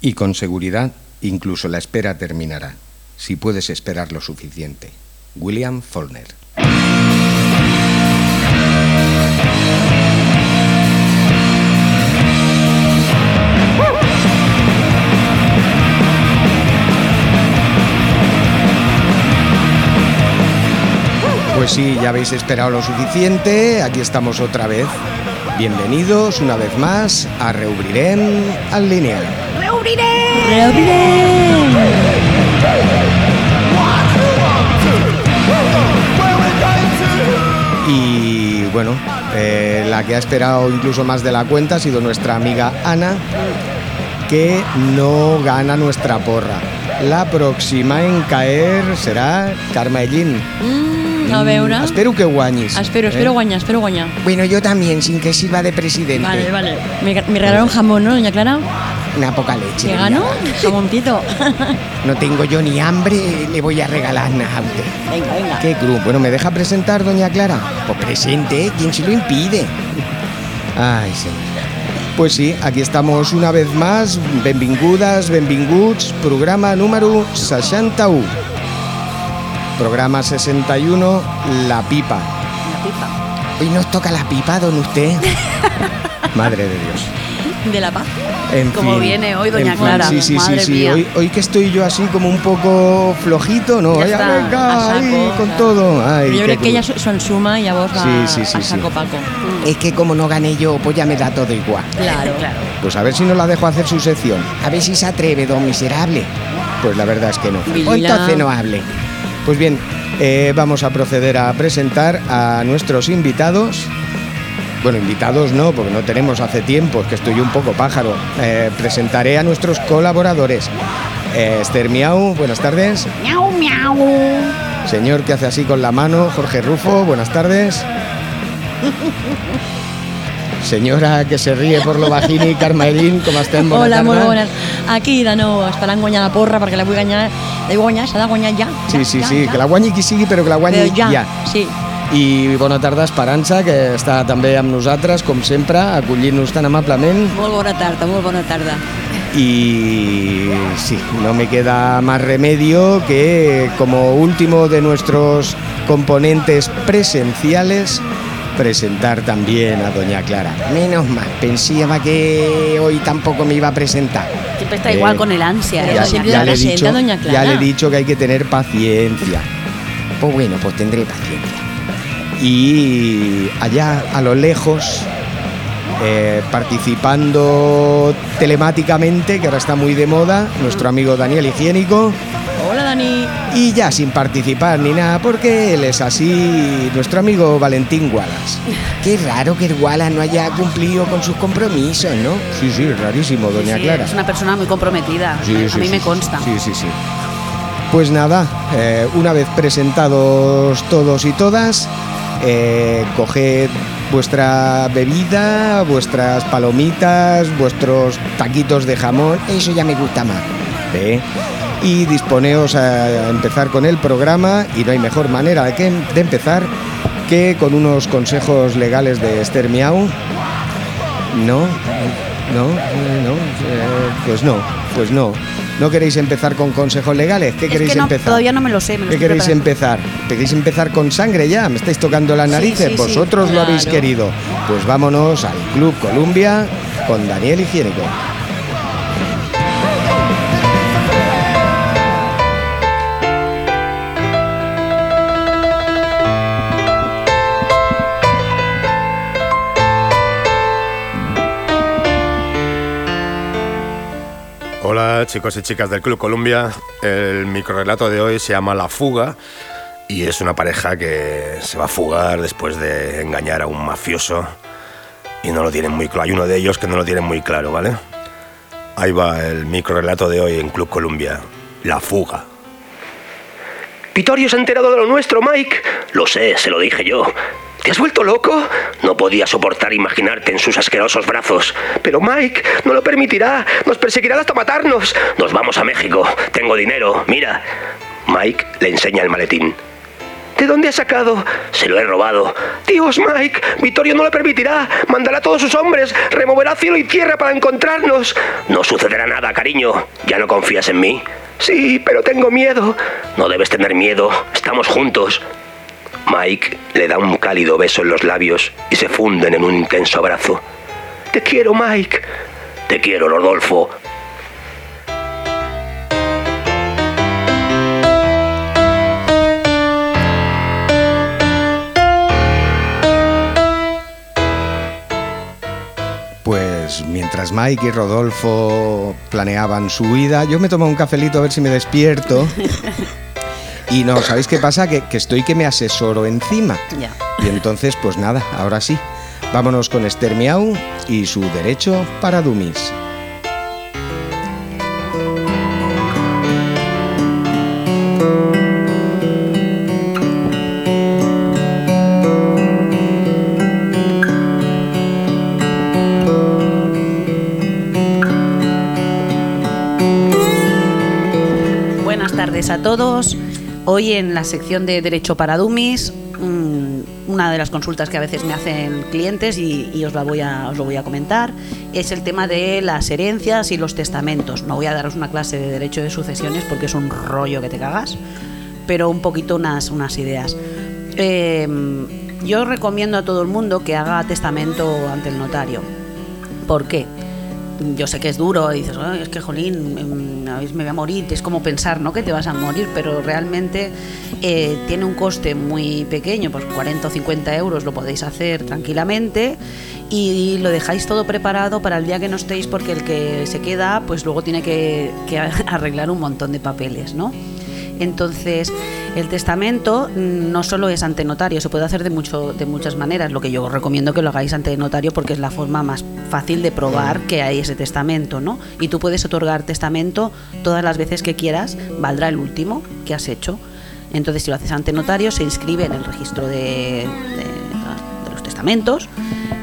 Y con seguridad, incluso la espera terminará, si puedes esperar lo suficiente. William Faulkner. Pues sí, ya habéis esperado lo suficiente, aquí estamos otra vez. Bienvenidos una vez más a Reubrirem al Lineal. Y bueno, eh, la que ha esperado incluso más de la cuenta ha sido nuestra amiga Ana, que no gana nuestra porra. La próxima en caer será Carmellín. Mm, a veure. Espero que guanyis. Espero, espero eh? guanyar, espero guanyar. Bueno, yo también, sin que sirva de presidente. Vale, vale. Me, me regalaron jamón, ¿no, doña Clara? Una poca leche. ¿Qué. Jamoncito. No tengo yo ni hambre, le voy a regalar nada a usted. venga, venga. ¿Qué cruz? Bueno, ¿me deja presentar, doña Clara? Pues presente, ¿quién se lo impide? Ay, señor. Pues sí, aquí estamos una vez más. Benvingudes, benvinguts, programa número 61. Programa 61, La Pipa. La pipa. Hoy nos toca la pipa, don usted. Madre de Dios. De la paz. En Como fin, viene hoy doña en fin, Clara, Sí, sí, madre sí, mía. Hoy, hoy que estoy yo así como un poco flojito, ¿no? Ya Ay, está, venga, a saco, ahí, con todo. Ay, Yo crec que ella cruz. s'ho ensuma i llavors va Sí, sí, sí, a saco sí. paco. Es que como no gané yo, pues ya me da todo igual. Claro. Claro. Pues a ver si no la dejo hacer su sección. A ver si se atreve, don miserable. Pues la verdad es que no. Vilila. O entonces no hable. Pues bien, eh, vamos a proceder a presentar a nuestros invitados. Bueno, invitados no, porque no tenemos hace tiempo, es que estoy un poco pájaro. Eh, presentaré a nuestros colaboradores. Eh, Esther Miau, buenas tardes. Miau, miau. Señor que hace así con la mano, Jorge Rufo, buenas tardes. Señora que se ríe por lo bajini, Carmelín, ¿cómo estem? Bona Hola, tarda. molt bones. Aquí de nou esperant guanyar la porra perquè la vull guanyar. La vull guanyar, s'ha de guanyar ja. Sí, ja, sí, ja, sí, ja. que la guanyi qui sigui, però que la guanyi Però ja, ja. sí. I bona tarda, Esperança, que està també amb nosaltres, com sempre, acollint-nos tan amablement. Molt bona tarda, molt bona tarda. Y sí, no me queda más remedio que como último de nuestros componentes presenciales presentar también a Doña Clara. Menos mal, pensaba que hoy tampoco me iba a presentar. Siempre está Eh, igual con el ansia, ¿eh, ya- he dicho, doña le he dicho que hay que tener paciencia. Pues bueno, pues tendré paciencia. Y allá a lo lejos, eh, participando telemáticamente, que ahora está muy de moda, nuestro amigo Daniel Higiénico. Hola, Dani. Y ya sin participar ni nada, porque él es así, nuestro amigo Valentín Wallace. Qué raro que el Wallace no haya cumplido con sus compromisos, ¿no? Sí, sí, rarísimo, doña Sí, Clara. Es una persona muy comprometida. Sí, a sí, mí sí, me consta. Sí, sí, sí. Pues nada, eh, una vez presentados todos y todas, eh, coged vuestra bebida, vuestras palomitas, vuestros taquitos de jamón, eso ya me gusta más. ¿eh? Y disponeos a empezar con el programa y no hay mejor manera de, que- de empezar que con unos consejos legales de Esther Miau. No, no, no, eh, pues no, pues no. ¿No queréis empezar con consejos legales? ¿Qué Es queréis que no, empezar? todavía no me lo sé. Me lo ¿Qué queréis preparando. empezar? ¿Queréis empezar con sangre ya? ¿Me estáis tocando las narices? sí, sí, Vosotros lo habéis querido. Pues vámonos al Club Columbia con Daniel Higiénico. Hola chicos y chicas del Club Columbia. El microrelato de hoy se llama La Fuga y es una pareja que se va a fugar después de engañar a un mafioso y no lo tienen muy claro. Hay uno de ellos que no lo tienen muy claro, ¿vale? Ahí va el microrelato de hoy en Club Columbia. La Fuga. Vittorio se ha enterado de lo nuestro, Mike. Lo sé, se lo dije yo. ¿Te has vuelto loco? No podía soportar imaginarte en sus asquerosos brazos. Pero Mike no lo permitirá. Nos perseguirá hasta matarnos. Nos vamos a México. Tengo dinero. Mira. Mike le enseña el maletín. ¿De dónde ha sacado? Se lo he robado. Dios, Mike, Vittorio no lo permitirá. Mandará a todos sus hombres, removerá cielo y tierra para encontrarnos. No sucederá nada, cariño. ¿Ya no confías en mí? Sí, pero tengo miedo. No debes tener miedo. Estamos juntos. Mike le da un cálido beso en los labios y se funden en un intenso abrazo. Te quiero, Mike. Te quiero, Rodolfo. Pues mientras Mike y Rodolfo planeaban su huida, yo me tomo un cafelito a ver si me despierto. Y no, ¿sabéis qué pasa? Que, que estoy que me asesoro encima. Ya. Y entonces, pues nada, ahora sí. Vámonos con Esther Miau y su derecho para tardes a todos. Hoy en la sección de Derecho para Dummies, mm, una de las consultas que a veces me hacen clientes y, os, la voy a, os lo voy a comentar es el tema de las herencias y los testamentos. No voy a daros una clase de Derecho de Sucesiones porque es un rollo que te cagas, pero un poquito unas, unas ideas. Eh, yo recomiendo a todo el mundo que haga testamento ante el notario. ¿Por qué? Yo sé que es duro, dices, "Ay, es que jolín, em, me voy a morir, es como pensar, ¿no? Que te vas a morir, pero realmente eh, tiene un coste muy pequeño, pues 40 o 50 euros lo podéis hacer tranquilamente y lo dejáis todo preparado para el día que no estéis, porque el que se queda, pues luego tiene que arreglar un montón de papeles, ¿no? Entonces, el testamento mm, no solo es ante notario, se puede hacer de, mucho, de muchas maneras. Lo que yo os recomiendo que lo hagáis ante notario porque es la forma más fácil de probar que hay ese testamento, ¿no? Y tú puedes otorgar testamento todas las veces que quieras, valdrá el último que has hecho. Entonces, si lo haces ante notario, se inscribe en el registro de, de- de los testamentos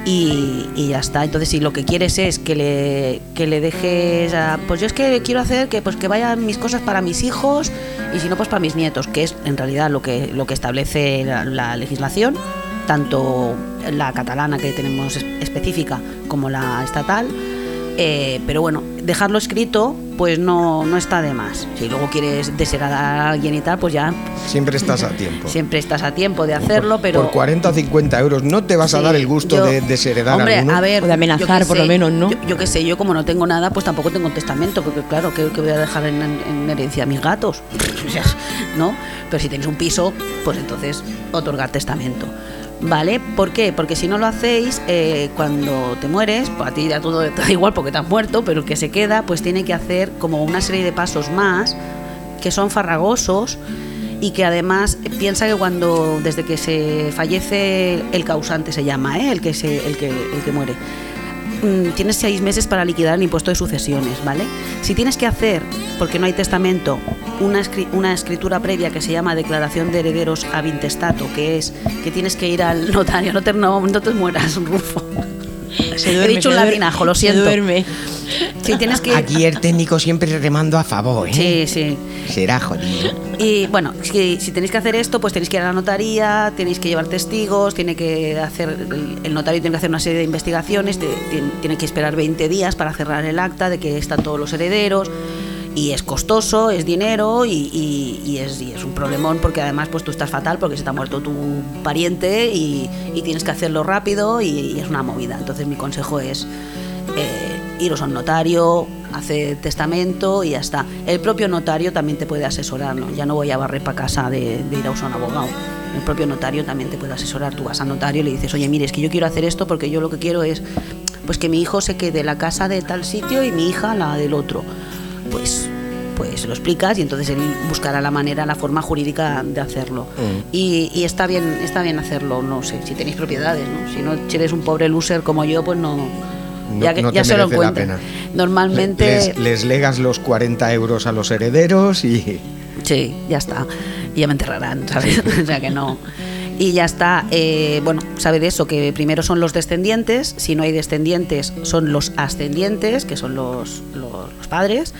y, y ya está. Entonces, si lo que quieres es que le, que le dejes, pues yo es que quiero hacer que, pues, que vayan mis cosas para mis hijos y si no, pues para mis nietos, que es en realidad lo que, lo que establece la, la legislación, tanto la catalana que tenemos es- específica como la estatal. Eh, pero bueno, dejarlo escrito, pues no, no está de más. Si luego quieres desheredar a alguien y tal, pues ya Siempre estás a tiempo. siempre estás a tiempo de hacerlo, pero Por 40 o 50 euros no te vas a dar el gusto yo- de desheredar Hombre, alguno. a ver, O de amenazar, por lo menos, ¿no? Yo, yo qué sé, yo como no tengo nada, pues tampoco tengo testamento, porque claro, ¿qué, qué voy a dejar en, en herencia a mis gatos? O sea, ¿No? Pero si tenéis un piso, pues entonces otorgar testamento. ¿Vale? ¿Por qué? Porque si no lo hacéis, eh, cuando te mueres, pues a ti ya todo da igual porque te has muerto, pero el que se queda, pues tiene que hacer como una serie de pasos más que son farragosos y que además piensa que cuando desde que se fallece el causante se llama ¿eh? el que se, el que el que muere tienes seis meses para liquidar el impuesto de sucesiones vale si tienes que hacer porque no hay testamento una, escri- una escritura previa que se llama declaración de herederos ab intestato que es que tienes que ir al notario no te, no, no te mueras Rufo Se he dicho un se latinajo lo se siento duerme. si tienes que Aquí el técnico siempre remando a favor, ¿eh? sí sí Será jodido. Y bueno, si, si tenéis que hacer esto, pues tenéis que ir a la notaría, tenéis que llevar testigos, tiene que hacer el, el notario tiene que hacer una serie de investigaciones, te- tiene, tiene que esperar 20 días para cerrar el acta de que están todos los herederos. Y es costoso, es dinero y, es, un problemón porque además pues tú estás fatal porque se te ha muerto tu pariente y, tienes que hacerlo rápido y, es una movida. Entonces mi consejo es eh, iros a un notario, hacer testamento y ya está. El propio notario también te puede asesorar, ¿no? Ya no voy a barrer para casa de, ir a usar un abogado. El propio notario también te puede asesorar. Tú vas al notario y le dices, oye, mire, es que yo quiero hacer esto porque yo lo que quiero es pues que mi hijo se quede la casa de tal sitio y mi hija la del otro. Pues pues se lo explicas y entonces él buscará la manera, la forma jurídica de hacerlo. Y, y está bien está bien hacerlo, no sé, si tenéis propiedades, ¿no? Si no si eres un pobre loser como yo, pues no No- ya, que- no ya te se lo pena. Normalmente Les, les legas los 40 euros a los herederos y... Sí, ya está. Y ya me enterrarán, ¿sabes? o sea que no. Y ya está. eh, bueno, sabe de eso, que primero son los descendientes. Si no hay descendientes, son los ascendientes, que son los, los, los padres.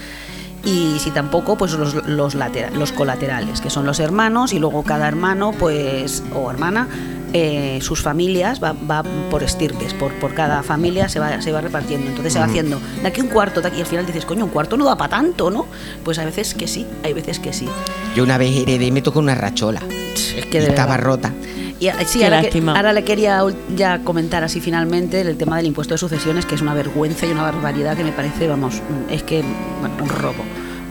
Y si tampoco, pues los, los, latera- los colaterales, que son los hermanos y luego cada hermano, pues, o hermana, eh, sus familias va, va por estirpes, por, por cada familia se va, se va repartiendo. Entonces se va haciendo de aquí un cuarto, de aquí y al final dices, coño, un cuarto no da para tanto, ¿no? Pues hay veces que sí, hay veces que sí. Yo una vez heredé y me tocó una rachola. Es que de estaba rota. Y ah, sí, Qué ahora, que- ahora le quería ya comentar así finalmente el tema del impuesto de sucesiones, que es una vergüenza y una barbaridad que me parece, vamos, es que, bueno, un robo.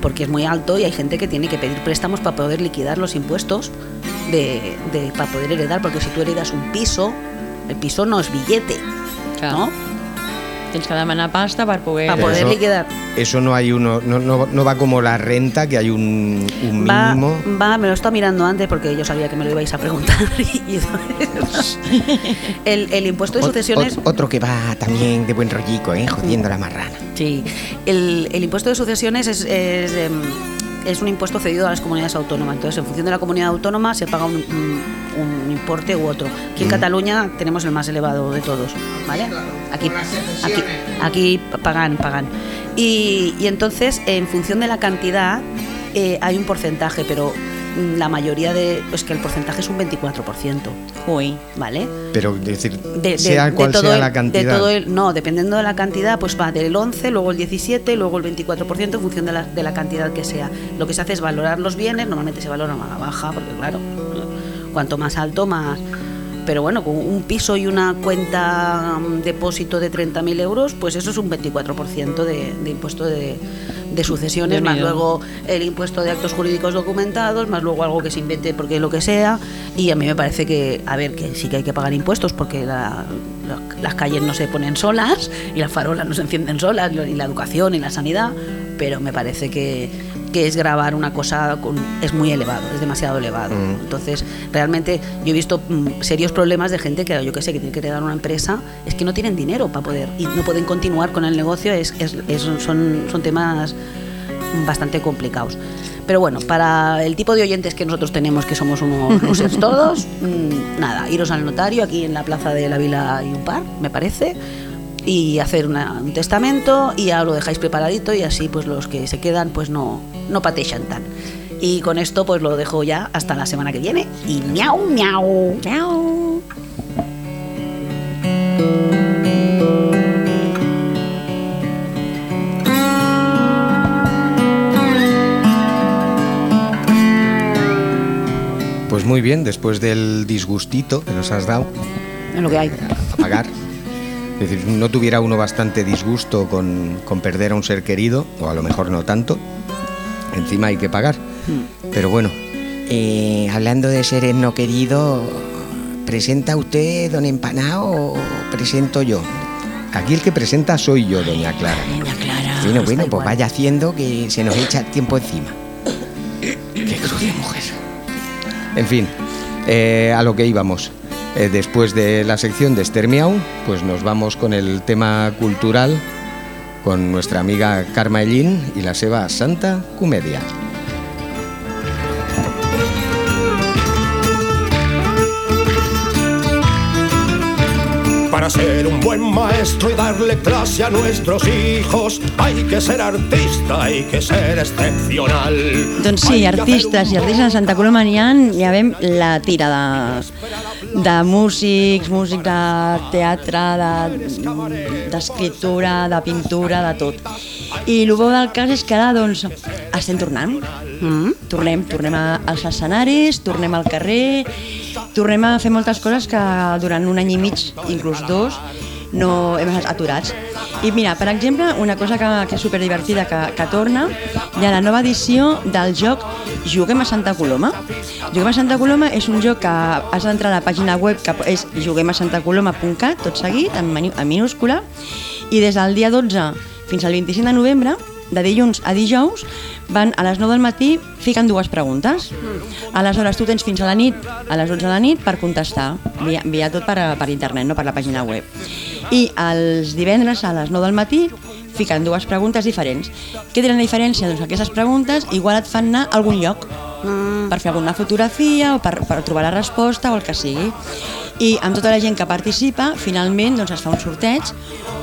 Porque es muy alto y hay gente que tiene que pedir préstamos para poder liquidar los impuestos de, de- para poder heredar, porque si tú heredas un piso, el piso no es billete, Clar. ¿no? Tens que demanar pasta per poder... Para Pero poder liquidar. Eso no hay uno, no, no, no va como la renta, que hay un, un Va, mínimo. va, me lo estaba mirando antes porque yo sabía que me lo ibais a preguntar. y el, el impuesto de sucesiones... ot- otro que va también de buen rollico, ¿eh? Jodiendo la marrana. Sí, el, el impuesto de sucesiones es, es, em, es un impuesto cedido a las comunidades autónomas. Entonces, en función de la comunidad autónoma se paga un, un- un importe u otro. Aquí en Cataluña tenemos el más elevado de todos, ¿vale? Aquí, aquí, aquí pagan, pagan. Y, y entonces, en función de la cantidad, eh, hay un porcentaje, pero mm, la mayoría de... Es que el porcentaje es un 24%, Ui. ¿vale? Pero, es decir, de, de- sea de cual todo sea el- la cantidad. de todo el- no, dependiendo de la cantidad, pues va del 11, luego el 17, luego el 24% en función de la, de la cantidad que sea. Lo que se hace es valorar los bienes, normalmente se valora a la baja, porque claro, cuanto más alto, más... Pero bueno, con un piso y una cuenta mm, depósito de 30.000 euros, pues eso es un 24% de, de impuesto de, de sucesiones, más luego el impuesto de actos jurídicos documentados, más luego algo que se invente porque lo que sea. Y a mí me parece que, a ver, que sí que hay que pagar impuestos porque la- la- las calles no se ponen solas y las farolas no se encienden solas, y la educación y la sanidad, pero me parece que, que es grabar una cosa con, es muy elevado, es demasiado elevado. Mm. Entonces, realmente yo he visto mm, serios problemas de gente que, yo que sé, que tiene que heredar una empresa, es que no tienen dinero para poder y no pueden continuar con el negocio, es, es- es- son, son temas bastante complicados. Pero bueno, para el tipo de oyentes que nosotros tenemos, que somos unos losers todos, mm, nada, iros al notario aquí en la plaza de la Vila y un par, me parece, y hacer una- un testamento y ya lo dejáis preparadito y así pues los que se quedan pues no, no pateixan tan. Y con esto pues lo dejo ya hasta la semana que viene y miau, miau. Miau. Pues muy bien, después del disgustito que nos has dado Es lo que hay. a pagar. Es decir, no tuviera uno bastante disgusto con, con perder a un ser querido, o a lo mejor no tanto. Encima hay que pagar. Pero bueno, eh, hablando de seres no queridos, ¿presenta usted, don Empanao, o presento yo? Aquí el que presenta soy yo, doña Clara. Doña Clara. Bueno, bueno, pues igual. vaya haciendo que se nos echa tiempo encima. Qué cruz de mujer. En fin, eh, a lo que íbamos. Eh, después de la sección de Esther Miau, pues nos vamos con el tema cultural con nuestra amiga Karma Ellín y la Seba Santa Comedia. Para ser un buen maestro y darle clase a nuestros hijos, hay que ser artista, hay que ser excepcional. Doncs sí, artistes i artistes a Santa Coloma n'hi ha, ja veiem la tira de, de músics, músics de teatre, de- d'escriptura, de, de pintura, de tot. I el bo del cas és que ara doncs, estem tornant. Mm? Tornem, tornem a, als escenaris, tornem al carrer, tornem a fer moltes coses que durant un any i mig, inclús dos, no hem estat aturats. I mira, per exemple, una cosa que, que és superdivertida que, que torna, hi ha la nova edició del joc Juguem a Santa Coloma. Juguem a Santa Coloma és un joc que has d'entrar a la pàgina web que és juguemasantacoloma.cat, tot seguit, en, en minúscula, i des del dia 12 fins al 25 de novembre, de dilluns a dijous, van a les 9 del matí ficant dues preguntes. Aleshores, tu tens fins a la nit, a les 11 de la nit, per contestar, via, via tot per, per internet, no per la pàgina web. I els divendres a les 9 del matí fiquen dues preguntes diferents. Què tenen la diferència? Doncs que aquestes preguntes igual et fan anar a algun lloc. Mm. per fer alguna fotografia o per, per trobar la resposta o el que sigui. I amb tota la gent que participa, finalment doncs, es fa un sorteig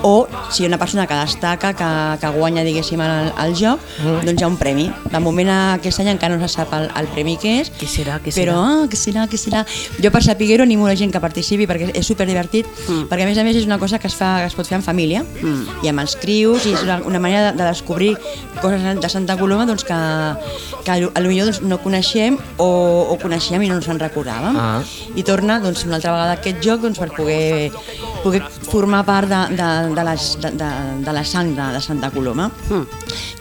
o si hi ha una persona que destaca, que, que guanya diguéssim el, el joc, mm. doncs hi ha un premi. De moment aquest any encara no se sap el, el premi que és, Què serà, què però serà? ah, què serà, què serà. Jo per saber-ho animo la gent que participi perquè és superdivertit, Mm. perquè a més a més és una cosa que es, fa, que es pot fer en família Mm. i amb els crius i és una, una manera de, de descobrir coses de Santa Coloma doncs, que, que a millor doncs, no coneixem o, o coneixem i no ens en recordàvem. Ah. I torna doncs, una altra vegada aquest joc doncs, per poder, poder formar part de, de, de, les, de, de, de la sang de, de Santa Coloma. Mm.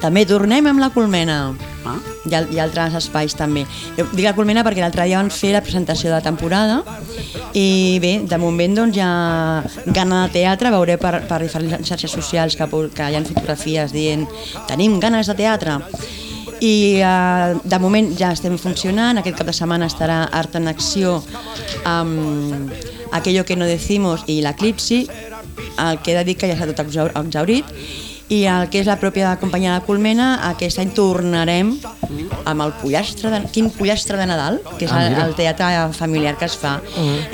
També tornem amb la colmena. Ah. Hi ha altres espais també. Jo dic la colmena perquè l'altre dia van fer la presentació de temporada i bé, de moment doncs ha gana de teatre, veureu per, per diferents xarxes socials que, que hi ha fotografies dient tenim ganes de teatre i eh, de moment ja estem funcionant, aquest cap de setmana estarà Art en Acció amb Aquello que no decimos i l'Eclipsi, el que he de dir que ja està tot exau- exaurit. I el que és la pròpia companyia de Colmena, aquest any tornarem amb el pollastre de, quin pollastre de Nadal, que és Ah, el, el teatre familiar que es fa.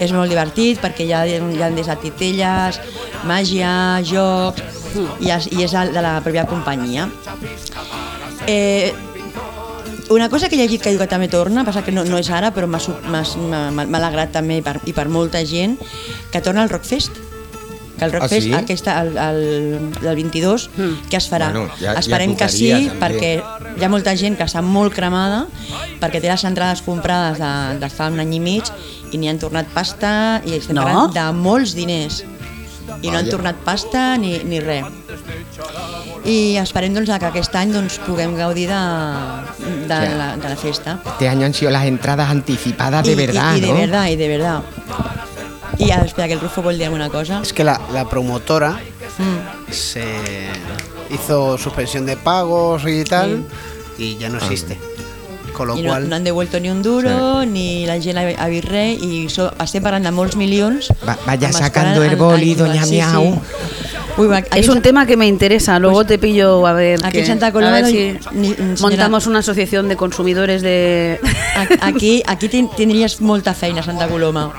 És molt divertit perquè hi ha, hi ha des de titelles, màgia, jocs, i, és, i és el de la pròpia companyia. Eh, una cosa que he llegit que diu que també torna, passa que no, no és ara, però m'ha alegrat també i per, i per molta gent, que torna al Rockfest. Que el Rockfest, sí? aquesta, el, el, el 22, que es farà. Bueno, ja- ja Esperem que sí, també. perquè hi ha molta gent que està molt cremada, perquè té les entrades comprades de, de fa un any i mig i n'hi han tornat pasta i estem No? parlant de molts diners. I no han tornat pasta ni, ni res. I esperem doncs, que aquest any doncs, puguem gaudir de, de, Ja. la, de la festa. Este año han sido las entradas anticipadas de y, verdad, y, y de ¿no? verdad, y de verdad. Y ahora, espera, que el Rufo vol dir alguna cosa. Es que la, la promotora Mm. se hizo suspensión de pagos y tal y ya no existe. Con lo I no, cual, no han devuelto ni un duro, ni la gent vist res, i so, estem parlant de molts milions. Va- vaya sacando el boli, en- doña sí, Miau. Sí. Uy, va, aquí Es un tema que me interesa, luego te pillo a ver. aquí que- en Santa a Coloma si montamos una asociación de consumidores de. a- aquí, aquí ten- tindries molta feina a Santa Coloma.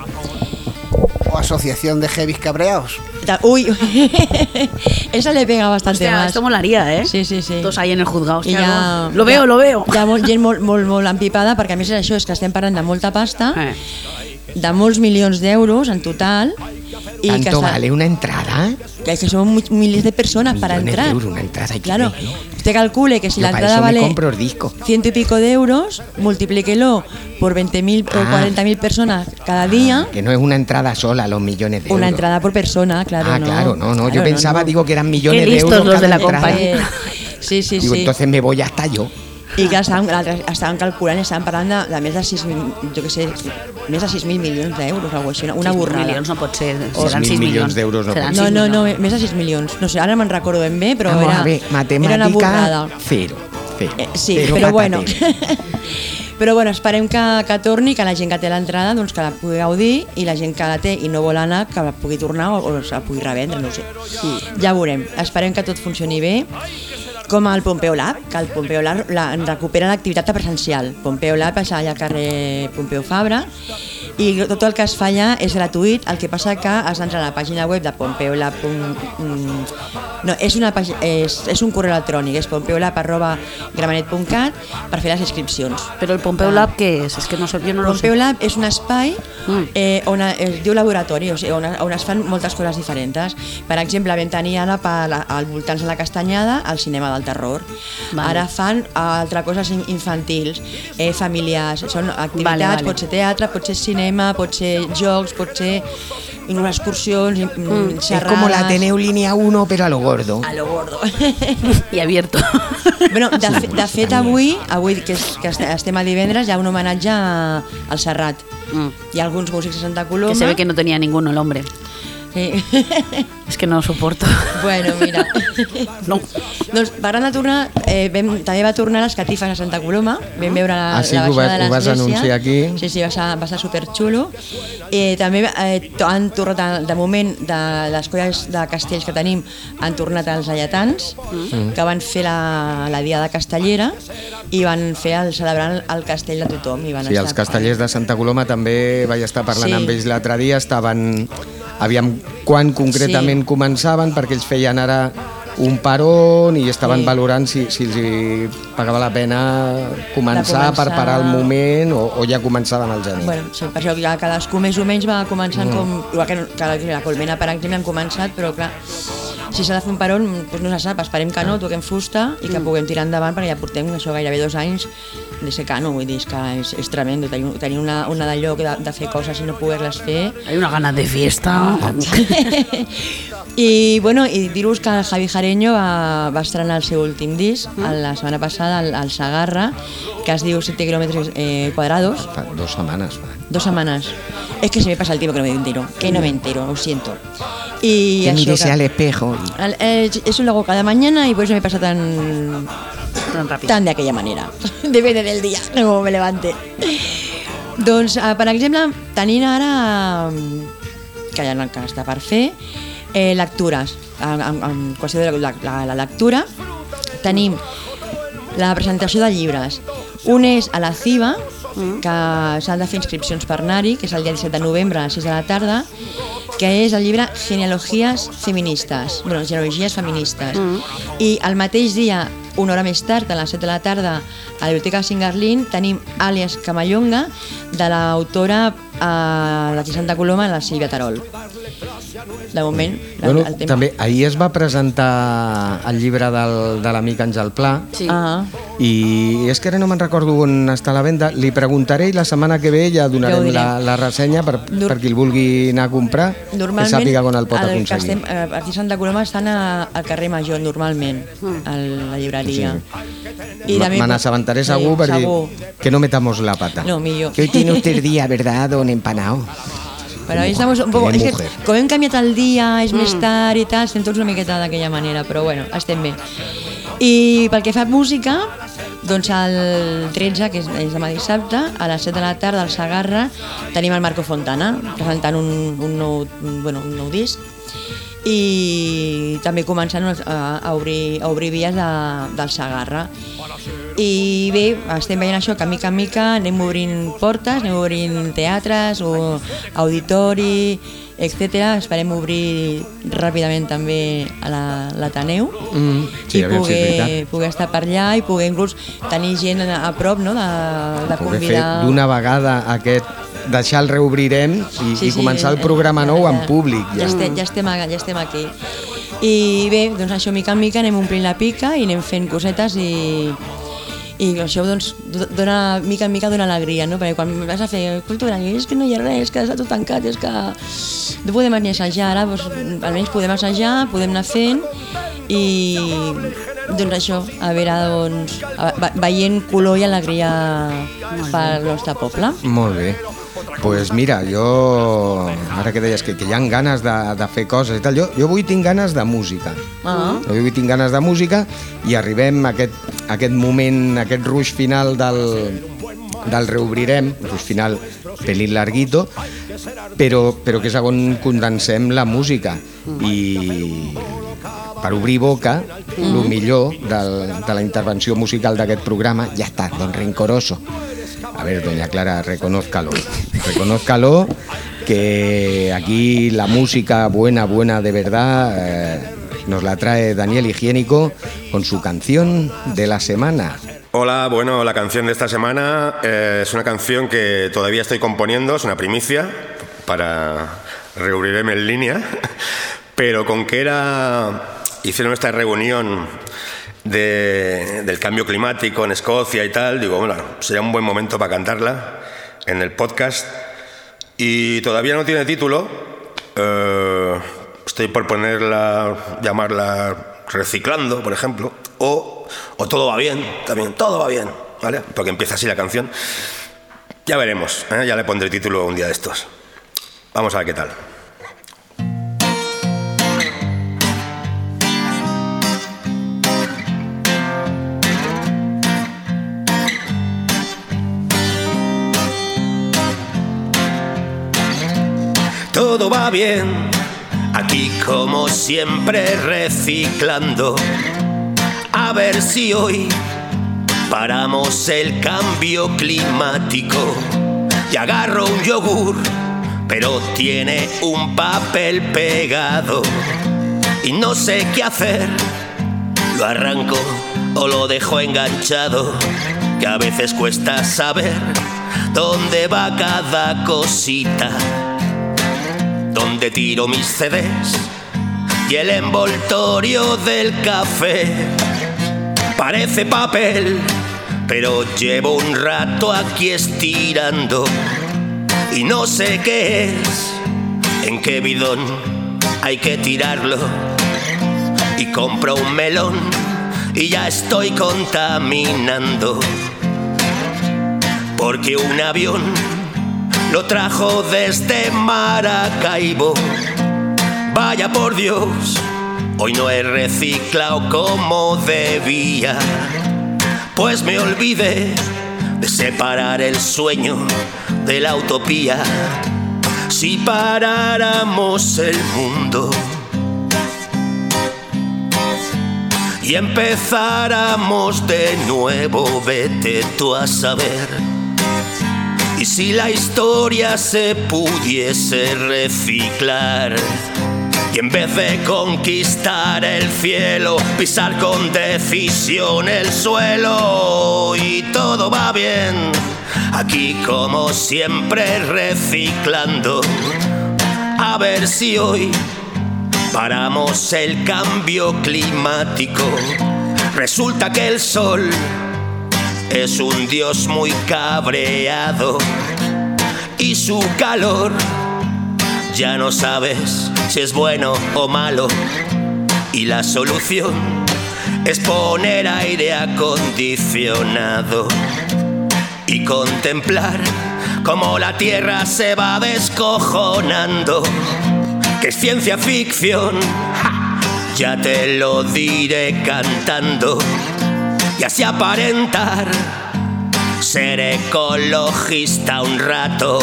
Asociación de heavies cabreados. Uy, esa le pega bastante Hostia, más. esto molaría, ¿eh? Sí, sí, sí. Todos ahí en el juzgado. Ja, lo veo, ja, lo veo. Ha molt, gent molt, molt, molt empipada, perquè a més és això, és que estem parlant de molta pasta, Eh. de molts milions d'euros en total, que, ¿Tanto vale una entrada? que, que son miles de personas para de entrar. euros una entrada, hay que claro, ¿no? usted calcule que si Yo la para entrada vale compro el disco. ciento y pico de euros, multiplíquelo por 20.000 o Ah. 40.000 personas cada día, Que no es una entrada sola, los millones de euros. una entrada por persona, claro. ah, no. claro, no, no. Yo Claro, pensaba, no. digo, que eran millones Qué de listos euros. los de la entrada. compañía. Sí, sí, Digo, sí. entonces me voy hasta yo. I que estaven, l'altre- estaven calculant i estaven parlant de, de més de 6.000, jo què sé, més de 6.000 milions d'euros, alguna cosa així, una, una 6.000 borrada. milions no pot ser. O Seran 6.000 6 milions d'euros no No, no, no, milions. més de 6 milions. No sé, ara me'n recordo ben bé, però Vamos era, a ver, era una matemática, borrada. cero. cero. Eh, sí, Cero però bueno. però bueno, esperem que, que torni, que la gent que té l'entrada doncs que la pugui gaudir i la gent que la té i no vol anar que la pugui tornar o, o la pugui revendre, no ho sé. Ja veurem. Esperem que tot funcioni bé com el Pompeu Lab, que el Pompeu Lab la, recupera l'activitat presencial. Pompeu Lab és allà al carrer Pompeu Fabra i tot el que es fa allà és gratuït, el que passa que has d'entrar a la pàgina web de pompeolab. No, és, una, pàgina- és, és un correu electrònic, és pompeolab.gramenet.cat per fer les inscripcions. Però el Pompeu Lab, què és? És que no sé, jo no. Pompeu Lab és un espai Mm. eh, on es diu laboratori, o sigui, on, on es fan moltes coses diferents. Per exemple, vam tenir ara per, al voltants de la Castanyada el cinema del terror. Vale. Ara fan altres coses in- infantils, eh, familiars, són activitats, Vale, vale. pot ser teatre, pot ser cinema, pot ser jocs, pot ser unes excursions, mm, Es como la Ateneu línea 1, pero a lo gordo. A lo gordo. I abierto. bueno, de, fe, de fet, avui, avui que, és, que est- estem a divendres, hi ha un homenatge al Serrat. Mm. Hi ha alguns músics de Santa Coloma. Que se ve que no tenía ninguno el hombre. Sí. Es que no lo soporto. bueno, mira. No. doncs parlant de tornar, eh, vam, també va tornar les catifes a Santa Coloma. Vam veure la, Ah, sí, la ho baixada vas- de ho vas l'església. anunciar aquí. Sí, sí, va ser, va ser superxulo. Eh, també eh, han tornat, de, de moment, de les colles de castells que tenim, han tornat els alletans, Mm. que van fer la, la diada castellera, i van fer el, celebrant el castell de tothom. I van Sí, estar els castellers de Santa Coloma també vaig estar parlant Sí. amb ells l'altre dia, estaven... Aviam quan concretament Sí. començaven, perquè ells feien ara un peron i estaven Sí. valorant si, si els pagava la pena començar, De començar. per parar el moment o, o ja començaven al gener. Bueno, sí, per això ja cadascú més o menys va començant Mm. com... Que, que la Colmena, per exemple, hem començat, però clar, si s'ha de fer un peron, doncs no se sap, esperem que no, toquem fusta i Mm. que puguem tirar endavant perquè ja portem això gairebé dos anys de ser cano, vull dir, és que és, és tremendo tenir, tenir una, una d'allò de, de fer coses i no poder-les fer. Hay una ganas de fiesta. I, bueno, i dir-vos que el Javi Jareño va, va estrenar el seu últim disc Mm. la setmana passada al, al Sagarra, que es diu 7 quilòmetres eh, quadrados, Fa dues setmanes. Va. Dos semanas. Es que se me pasa el tiempo que no me entero. Que no me entero, lo siento. Y Que que- al espejo. Al- eh, eso lo hago cada mañana y por eso me pasa tan Tan rápido. tan de aquella manera. Depende del dia, com me levante. doncs, eh, per exemple, tenint ara, mm, que ja no que està per fer, eh, lectures. En, en, en qüestió de la, la, la lectura, tenim la presentació de llibres. Un és a la CIVA, que s'han de fer inscripcions per anar-hi, que és el dia 17 de novembre a les 6 de la tarda, que és el llibre Genealogies feministes, bueno, genealogies feministes. I el mateix dia, una hora més tard, a les 7 de la tarda, a la Biblioteca Singarlín, tenim Àlies Camallonga, de l'autora eh, de Santa Coloma, la Sílvia Tarol. De moment, la- Bueno, el tema... també ahir es va presentar el llibre del, de l'amic Àngel Pla Sí. Ah, i és que ara no me'n recordo on està la venda. Li preguntaré i la setmana que ve ja donarem la, la ressenya per, Nor- per qui el vulgui anar a comprar que Normalment, sàpiga on el pot el aconseguir. estem, eh, aquí a Santa Coloma estan a, al carrer Major, normalment, a la llibreria. Me també- n'assabentaré Sí, segur per segur. dir que no metamos la pata. No, millor. Que hoy tiene usted el día, ¿verdad, don Empanao? Però ahí estamos un poco... És que, mujer. com hem canviat el dia, és més tard i tal, estem tots una miqueta d'aquella manera, però bueno, estem bé. I pel que fa a música, doncs el 13, que és, és demà dissabte, a les 7 de la tarda al Sagarra, tenim el Marco Fontana, presentant un, un, nou, un, bueno, un nou disc, i també començant a, a, obrir, a obrir vies de, del Sagarra. I bé, estem veient això que mica en mica anem obrint portes, anem obrint teatres o auditori, etc. Esperem obrir ràpidament també a la- l'Ateneu Mm, sí, i poder, veritat. poder estar per allà i poder inclús tenir gent a prop no? de, de Poder convidar... d'una vegada aquest deixar el reobrirem i, i començar el eh, programa nou ja, en públic. Ja, estem, ja, estem, ja estem aquí. I bé, doncs això mica en mica anem omplint la pica i anem fent cosetes i, i això doncs do- dona, mica en mica dona alegria, no? Perquè quan vas a fer cultura i és que no hi ha res, que està tot tancat, és que no podem ni assajar, ara doncs, almenys podem assajar, podem anar fent i doncs això, a veure, doncs, veient color i alegria pel nostre poble. Molt bé. Pues mira, jo, ara que deies que, que hi ha ganes de, de fer coses i tal, jo, jo avui tinc ganes de música. Ah. Jo avui tinc ganes de música i arribem a aquest, a aquest moment, a aquest ruix final del, del reobrirem, ruix final pelín larguito, però, però que és on condensem la música i per obrir boca, el millor del, de la intervenció musical d'aquest programa, ja està, don Rencoroso. A ver, doña Clara, reconózcalo. Reconózcalo que aquí la música buena, buena de verdad eh, nos la trae Daniel Higiénico con su canción de la semana. Hola, bueno, la canción de esta semana eh, es una canción que todavía estoy componiendo, es una primicia para reubrirme en línea, pero con que era, hicieron esta reunión de- del cambio climático en Escocia y tal, digo, bueno, sería un buen momento para cantarla en el podcast. Y todavía no tiene título, eh, estoy por ponerla, llamarla Reciclando, por ejemplo, o, o Todo va bien, también, Todo va bien, ¿vale? Porque empieza así la canción. Ya veremos, ¿eh? ya le pondré título un día de estos. Vamos a ver qué tal. Todo va bien, aquí como siempre reciclando. A ver si hoy Paramos el cambio climático y agarro un yogur, pero tiene un papel pegado y no sé qué hacer. Lo arranco o lo dejo enganchado, que a veces cuesta saber dónde va cada cosita, dónde tiro mis CDs y el envoltorio del café. Parece papel, pero llevo un rato aquí estirando y no sé qué es, en qué bidón hay que tirarlo. Y compro un melón y ya estoy contaminando. Porque un avión lo trajo desde Maracaibo. Vaya por Dios, hoy no he reciclado como debía. Pues me olvidé de separar el sueño de la utopía. Si paráramos el mundo y empezáramos de nuevo, vete tú a saber. Y si la historia se pudiese reciclar, y en vez de conquistar el cielo, pisar con decisión el suelo, y todo va bien, aquí como siempre reciclando. A ver si hoy paramos el cambio climático. Resulta que el sol es un dios muy cabreado y su calor ya no sabes si es bueno o malo. Y la solución es poner aire acondicionado y contemplar cómo la tierra se va descojonando. Que es ciencia ficción, ya te lo diré cantando. Y así aparentar ser ecologista un rato.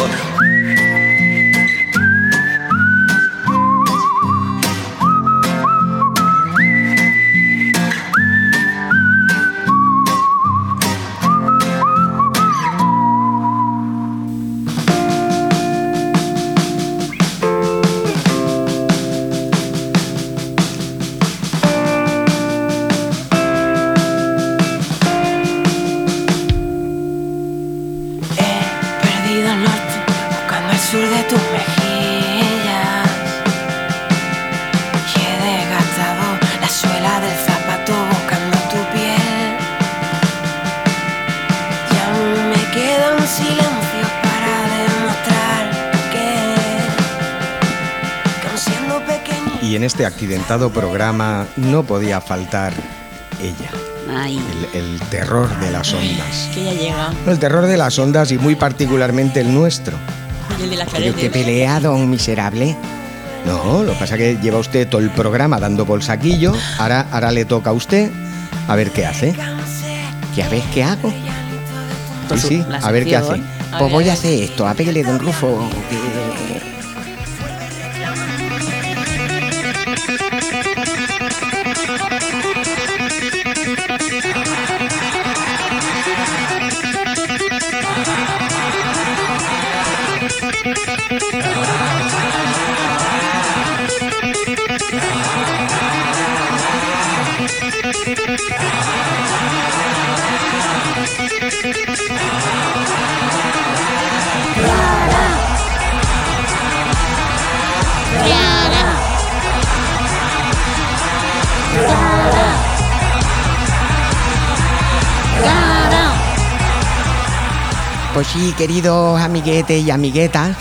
Sur de tus mejillas. Y he desgastado la suela del zapato buscando tu piel. Ya me queda un silencio para demostrar que, que aun siendo pequeño. Y en este accidentado programa no podía faltar ella, Ay, el, el terror de las ondas. Que ya llega. El terror de las ondas y muy particularmente el nuestro. Y el de las Pero qué pelea, don miserable. No, lo que pasa es que lleva usted todo el programa dando por saquillo. Ahora, ahora le toca a usted a ver qué hace. ¿Y a ver qué hago? Sí, a ver qué hace. A Pues voy a a hacer esto. Apéguele, don Rufo. que- Pues sí, queridos amiguetes y amiguetas,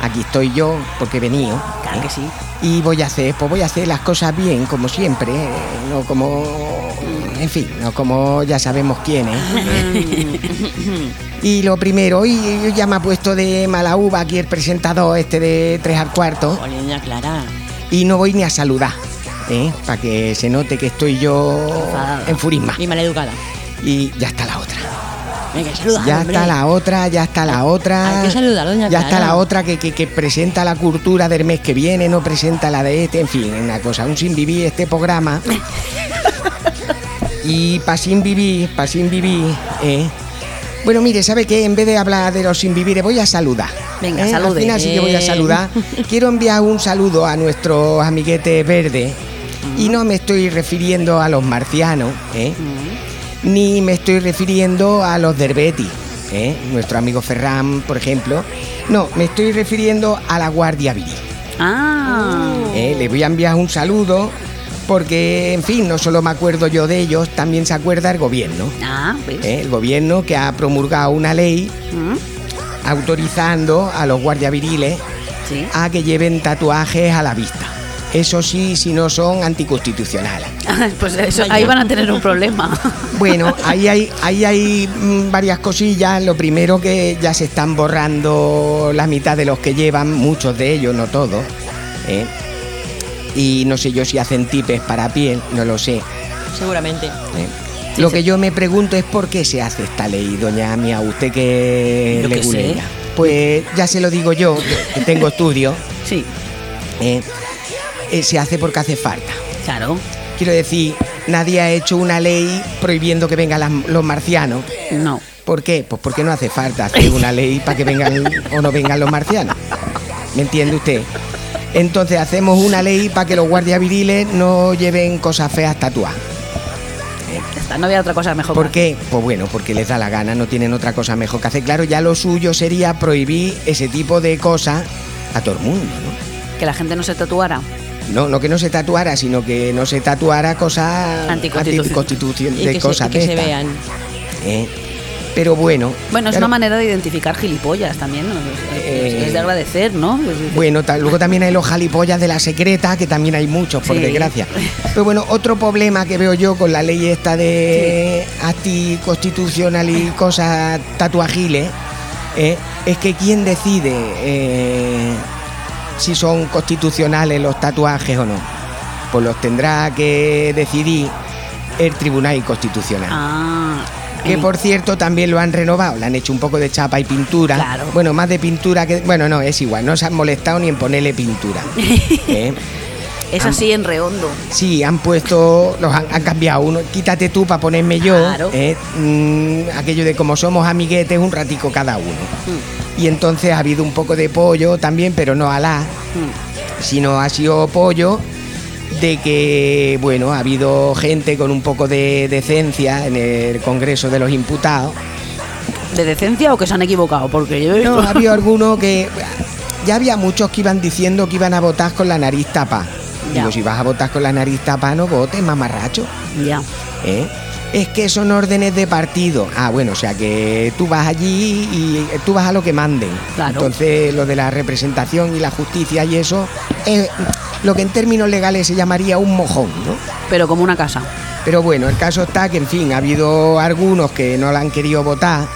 aquí estoy yo porque he venido. claro que sí. Y voy a hacer, pues voy a hacer las cosas bien, como siempre, eh, no como, en fin, no como ya sabemos quién es. y lo primero, y ya me ha puesto de mala uva aquí el presentador este de tres al cuarto, Clara. y no voy ni a saludar, ¿eh? para que se note que estoy yo en furisma. Y maleducada. Y ya está la otra. Venga, saluda. Ya hombre. está la otra, ya está la otra. Hay que saludar, doña Ya está la otra que, que- que presenta la cultura del mes que viene, no presenta la de este, en fin, una cosa, un sin vivir este programa. Y para sin vivir, para sin vivir, ¿eh? Bueno, mire, ¿sabe qué? En vez de hablar de los sin vivir, voy a saludar. Venga, ¿eh? salude. Al final sí que voy a Bien. saludar. Quiero enviar un saludo a nuestros amiguetes verdes. Y no me estoy refiriendo a los marcianos, ¿eh? Ni me estoy refiriendo a los Derbeti, ¿eh? nuestro amigo Ferran, por ejemplo. No, me estoy refiriendo a la Guardia Viril. Ah, ¿eh? Le voy a enviar un saludo porque, en fin, no solo me acuerdo yo de ellos, también se acuerda el gobierno. ah, ¿ves? ¿eh? El gobierno que ha promulgado una ley Mm, autorizando a los guardias viriles Sí. a que lleven tatuajes a la vista. Eso sí, si no son anticonstitucionales. Pues eso, ahí van a tener un problema. Bueno, ahí hay, ahí hay mm, varias cosillas. Lo primero que ya se están borrando la mitad de los que llevan, muchos de ellos, no todos. ¿eh? Y no sé yo si hacen tipes para piel, no lo sé. Seguramente. ¿eh? Lo que yo me pregunto es por qué se hace esta ley, doña Mía, usted que Yo le sé. guleña. Pues ya se lo digo yo, que tengo estudio, Sí, ¿eh? Eh, se hace porque hace falta. claro. Quiero decir, nadie ha hecho una ley prohibiendo que vengan las- los marcianos. No. ¿Por qué? Pues porque no hace falta hacer una ley para que vengan o no vengan los marcianos. ¿Me entiende usted? Entonces hacemos una ley para que los guardias viriles no lleven cosas feas tatuadas. Ya está, no había otra cosa mejor. ¿Por qué? Pues bueno, porque les da la gana, no tienen otra cosa mejor que hacer. Claro, ya lo suyo sería prohibir ese tipo de cosas a todo el mundo, ¿no? Que la gente no se tatuara. No, no que no se tatuara, sino que no se tatuara cosas Y de que, cosas que de se vean. ¿eh? Pero bueno. Bueno, es claro, una manera de identificar gilipollas también. ¿no? Es, Eh, es de agradecer, ¿no? Bueno, luego también hay los jalipollas de la secreta, que también hay muchos, por Sí. desgracia. Pero bueno, otro problema que veo yo con la ley esta de anticonstitucional y cosas tatuajiles, eh, es que quién decide eh, si son constitucionales los tatuajes o no. Pues los tendrá que decidir el Tribunal Constitucional. Ah, Que eh, por cierto también lo han renovado, le han hecho un poco de chapa y pintura. Claro. Bueno, más de pintura que. Bueno, no, es igual, no se han molestado ni en ponerle pintura. ¿eh? Es así en redondo. Sí, han puesto, los han, han cambiado uno, quítate tú para ponerme yo. Claro. ¿eh? Mm, aquello de como somos amiguetes, un ratico cada uno. Mm. Y entonces ha habido un poco de pollo también, pero no alá, Mm. sino ha sido pollo de que, bueno, ha habido gente con un poco de decencia en el Congreso de los Imputados. ¿De decencia o que se han equivocado? Porque yo he No, visto- había alguno que. Ya había muchos que iban diciendo que iban a votar con la nariz tapa. Ya. Digo, si vas a votar con la nariz tapa, no votes, mamarracho. Ya. ¿eh? Es que son órdenes de partido. Ah, bueno, o sea que tú vas allí y tú vas a lo que manden. Claro. Entonces, lo de la representación y la justicia y eso es lo que en términos legales se llamaría un mojón, ¿no? Pero como una casa. Pero bueno, el caso está que, en fin, ha habido algunos que no la han querido votar.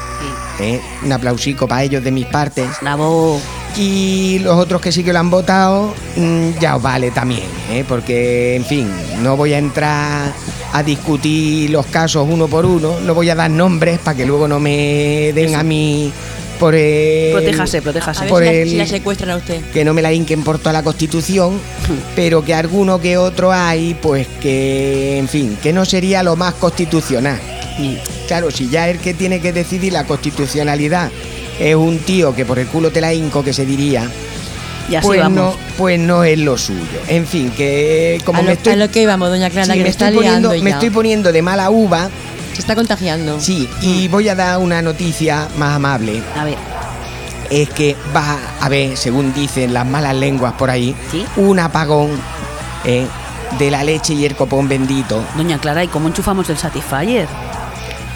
¿eh? Un aplausico para ellos de mis partes. Bravo. Y los otros que sí que lo han votado, mm, ya os vale también, ¿eh? porque, en fin, no voy a entrar a discutir los casos uno por uno, no voy a dar nombres para que luego no me den a mí por el... Protéjase, protéjase. A ver Por si la, el- si la secuestran a usted. que no me la hinquen por toda la Constitución, pero que alguno que otro hay, pues que, en fin, que no sería lo más constitucional. Mm. Claro, si ya el que tiene que decidir la constitucionalidad es un tío que por el culo te la hinco, que se diría, Y así pues vamos. no, pues no es lo suyo. En fin, que como a, lo, me estoy, a lo que íbamos, doña Clara, sí, que me me está estoy poniendo, me estoy poniendo de mala uva, Se está contagiando. sí, y voy a dar una noticia más amable. A ver. Es que va a haber, según dicen las malas lenguas por ahí, ¿Sí? un apagón eh, de la leche y el copón bendito. Doña Clara, ¿y cómo enchufamos el Satisfyer?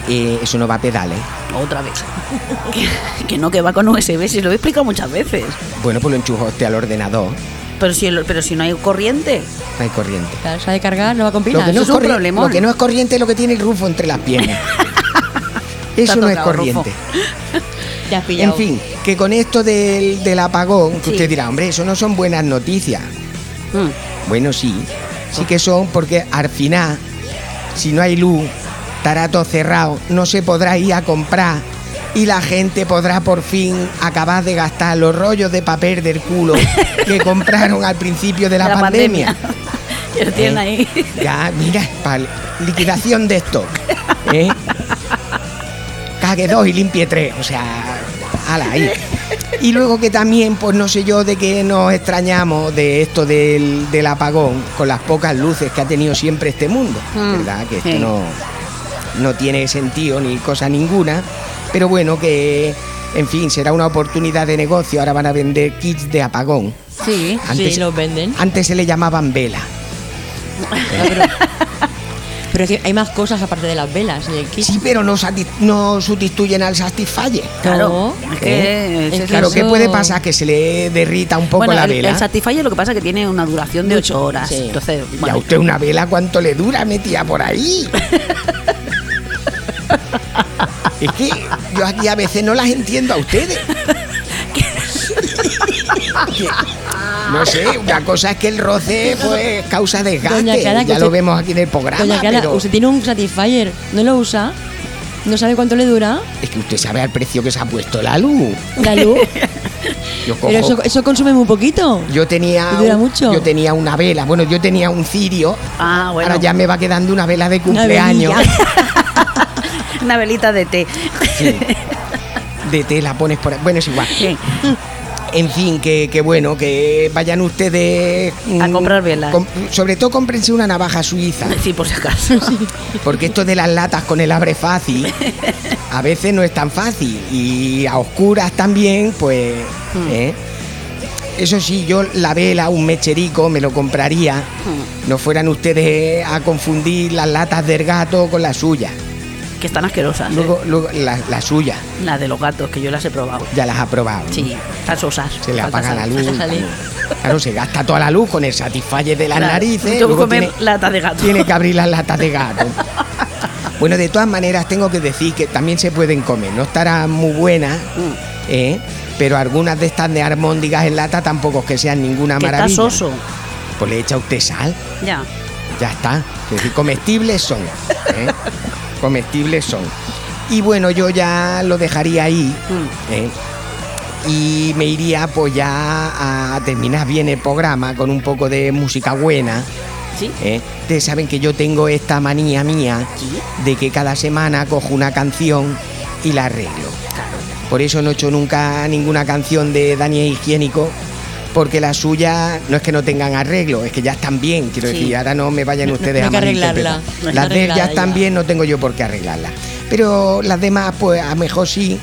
Eh, eso no va a pedales. Otra vez. que, que no, que va con USB, si lo he explicado muchas veces. Bueno, pues lo enchufo usted al ordenador. Pero si, el- pero si no hay corriente. No hay corriente. Claro, se ha de cargar, no va con Lo pilas. que, no eso es es un problemón. lo que no es corriente es lo que tiene el rufo entre las piernas. Eso no es corriente. Ya has pillado. En fin, que con esto del, del apagón, que Sí. usted dirá, hombre, eso no son buenas noticias. Mm. Bueno, sí, sí que son porque al final, si no hay luz, estará todo cerrado, no se podrá ir a comprar y la gente podrá por fin acabar de gastar los rollos de papel del culo que compraron al principio de la, De la pandemia. Que lo tienen ¿eh? ahí. Ya, mira, para liquidación de stock. ¿eh? Cague dos y limpie tres, o sea, ala, ahí. Y luego que también, pues no sé yo de qué nos extrañamos de esto del, del apagón, con las pocas luces que ha tenido siempre este mundo, Mm, ¿verdad? Que esto sí. no, no tiene sentido ni cosa ninguna, pero bueno, que, en fin, será una oportunidad de negocio, ahora van a vender kits de apagón. Sí. Sí, los venden. Antes se le llamaban vela. Pero es que hay más cosas aparte de las velas y el kit. Sí, pero no, no sustituyen al Satisfyer. Claro. No. Es que es que Claro, ¿qué puede pasar? Que se le derrita un poco bueno, la el, vela. el Satisfyer lo que pasa es que tiene una duración de 8 horas. sí. Entonces, ¿Y a usted una vela cuánto le dura metida por ahí? es que yo aquí a veces no las entiendo a ustedes. Que, no sé, una cosa es que el roce pues causa desgaste. Ya lo vemos aquí en el programa. Doña pero usted tiene un Satisfyer, ¿no lo usa? ¿No sabe cuánto le dura? es que usted sabe al precio que se ha puesto la luz. La luz. Yo cojo- Pero eso, eso consume muy poquito. Yo tenía, ¿Y dura mucho? yo tenía una vela, bueno, yo tenía un cirio. Ah, bueno. Ahora ya me va quedando una vela de Una cumpleaños. una velita de té. Sí. De tela pones por ahí. Bueno, es igual. Sí. En fin, que, que bueno, que vayan ustedes A mm, comprar velas. com- sobre todo cómprense una navaja suiza. Sí, por si acaso. Porque esto de las latas con el abre fácil, a veces no es tan fácil. Y a oscuras también, pues. Hmm. ¿eh? Eso sí, yo la vela, un mecherico, me lo compraría. Hmm. No fueran ustedes a confundir las latas del gato con las suyas. Que están asquerosas. ¿eh? Luego, luego la, la suya, La de los gatos, que yo las he probado. ya las ha probado. ¿no? Sí, están sosas. Se le apaga la luz. Claro, se gasta toda la luz con el satisfalle de las Claro, narices. tengo que comer tiene- lata de gato. Tiene que abrir las latas de gato. Bueno, de todas maneras tengo que decir que también se pueden comer. No estarán muy buenas, Mm. ¿eh? pero algunas de estas de armóndigas en lata tampoco es que sean ninguna Que está maravilla. soso. Pues le echa usted sal, Ya. ya está. Es decir, comestibles son. ¿eh? comestibles son. Y bueno, yo ya lo dejaría ahí. Mm. ¿eh? Y me iría pues ya a terminar bien el programa con un poco de música buena. Sí. ¿eh? Ustedes saben que yo tengo esta manía mía de que cada semana cojo una canción y la arreglo. Por eso no he hecho nunca ninguna canción de Daniel Higiénico, porque las suyas no es que no tengan arreglo, es que ya están bien. Quiero Sí. decir, ahora no me vayan ustedes no a arreglarla, no Las de ya están ya. bien, no tengo yo por qué arreglarlas. Pero las demás, pues a mejor sí.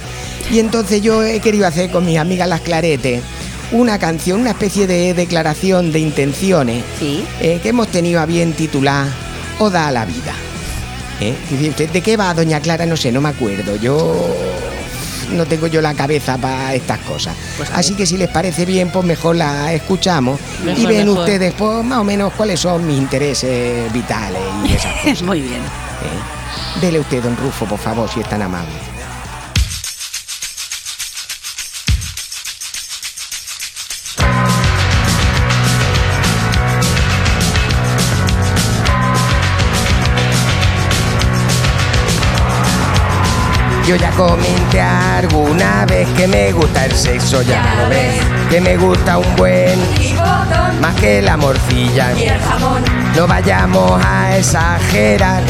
Y entonces yo he querido hacer con mis amigas las claretes una canción, una especie de declaración de intenciones Sí. eh, que hemos tenido a bien titular Oda a la vida. ¿Eh? ¿De qué va, doña Clara? No sé, no me acuerdo. Yo no tengo yo la cabeza para estas cosas. Pues Así que si les parece bien, pues mejor la escuchamos y ven mejor. ustedes pues, más o menos cuáles son mis intereses vitales y esas cosas. Muy bien. ¿eh? Dele usted, don Rufo, por favor, si es tan amable. Yo ya comenté alguna vez que me gusta el sexo, ya lo ves. Que me gusta un buen más que la morcilla. No vayamos a exagerar.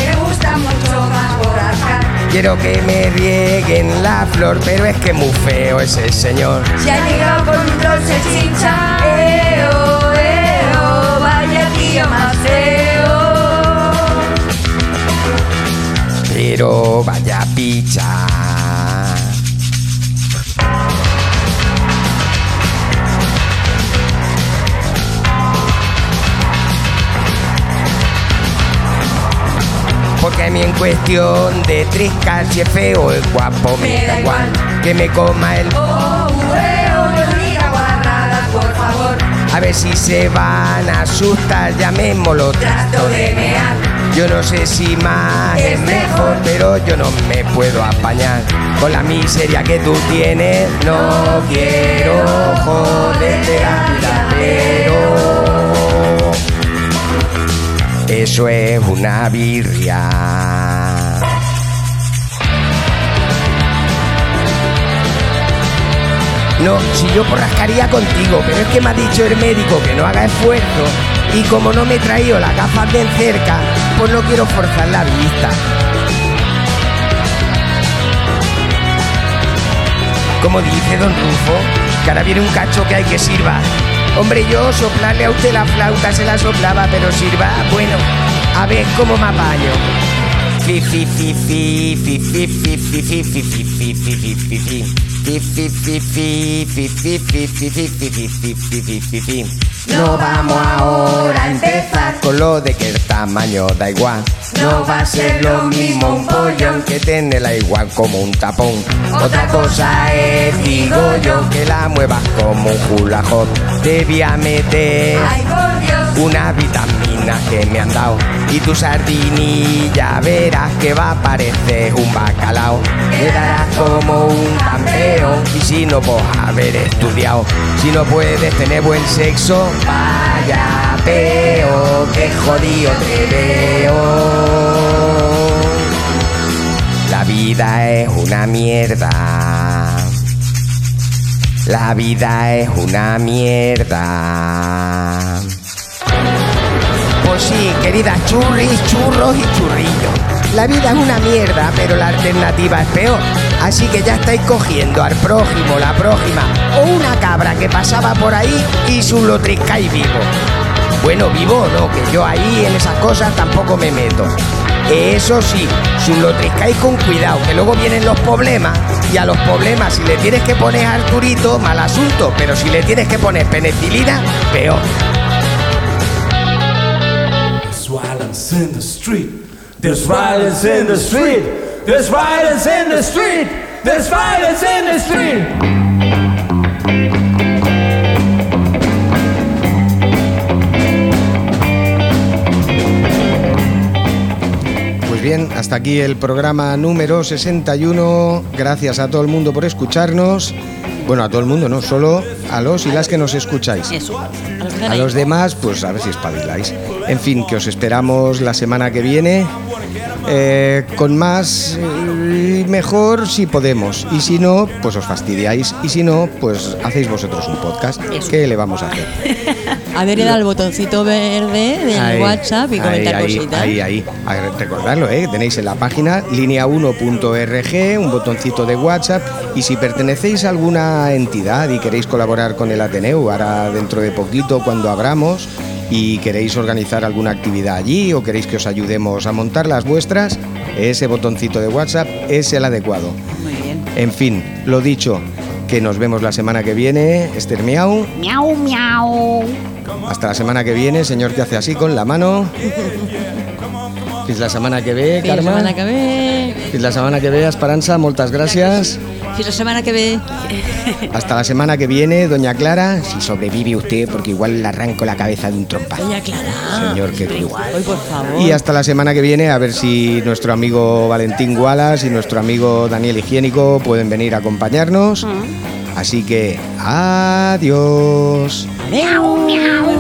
Quiero que me rieguen la flor, pero es que muy feo ese señor. Se ha llegado con un rol Pero vaya picha. Porque a mí en cuestión de triscar si es feo es guapo me da igual que me coma el Oh, eo, no diga guarradas, por favor. A ver si se van a asustar, llamémoslo trato de mear. Yo no sé si más es mejor, pero yo no me puedo apañar. Con la miseria que tú tienes, no quiero joderte la vida, pero eso es una birria. No, si yo porrascaría contigo, pero es que me ha dicho el médico que no haga esfuerzo y como no me he traído las gafas de cerca, pues no quiero forzar la vista. Como dice don Rufo, que ahora viene un cacho que hay que sirva. Hombre, yo soplarle a usted la flauta se la soplaba, pero sirva, bueno, a ver cómo me apaño. No vamos ahora a empezar con lo de que el tamaño da igual. No va a ser lo mismo un pollón que tenerla igual como un tapón. Otra cosa es, digo yo, que la muevas como un hula. Debía meter una vitamina que me han dado. Y tu sardinilla verás que va a parecer un bacalao. Quedarás como un campeón. Y si no, pues haber estudiado. Si no puedes tener buen sexo, vaya peo, que jodido te veo. La vida es una mierda. La vida es una mierda. Sí, queridas churris, churros y churrillos. La vida es una mierda, pero la alternativa es peor. Así que ya estáis cogiendo al prójimo, la prójima o una cabra que pasaba por ahí y su lo triscáis vivo. Bueno, vivo no, que yo ahí en esas cosas tampoco me meto. Eso sí, su lo triscáis con cuidado, que luego vienen los problemas. Y a los problemas, si le tienes que poner Arturito, mal asunto. Pero si le tienes que poner penicilina, peor. Violence in the street. There's violence in the street. There's violence in the street. There's violence in the street. Pues bien, hasta aquí el programa número 61. Gracias a todo el mundo por escucharnos. Bueno, a todo el mundo, no, solo a los y las que nos escucháis. Eso. A los demás, pues a ver si espabiláis. En fin, que os esperamos la semana que viene. Eh, con más y mejor si podemos. Y si no, pues os fastidiáis. Y si no, pues hacéis vosotros un podcast. ¿Qué le vamos a hacer? A ver, era el botoncito verde del Ahí, WhatsApp y comentar ahí, cositas. Ahí, ahí. Recordarlo, ¿eh? tenéis en la página línea1.rg un botoncito de WhatsApp y si pertenecéis a alguna entidad y queréis colaborar con el Ateneo, ahora dentro de poquito cuando abramos y queréis organizar alguna actividad allí o queréis que os ayudemos a montar las vuestras, ese botoncito de WhatsApp es el adecuado. Muy bien. En fin, lo dicho, que nos vemos la semana que viene, Esther Miau. Miau, miau. Hasta la semana que viene, señor que hace así con la mano. Fins la setmana que ve, Fins la Carme. setmana que ve. Fins la setmana que ve, Esperanza, moltes gràcies. Fins la semana que ve. Hasta la semana que viene, doña Clara, si sobrevive usted, porque igual le arranco la cabeza de un trompazo. Doña Clara. Señor, que Hoy, por favor. Y hasta la semana que viene, a ver si nuestro amigo Valentín Wallace y nuestro amigo Daniel Higiénico pueden venir a acompañarnos. Así que, adiós. Adeu.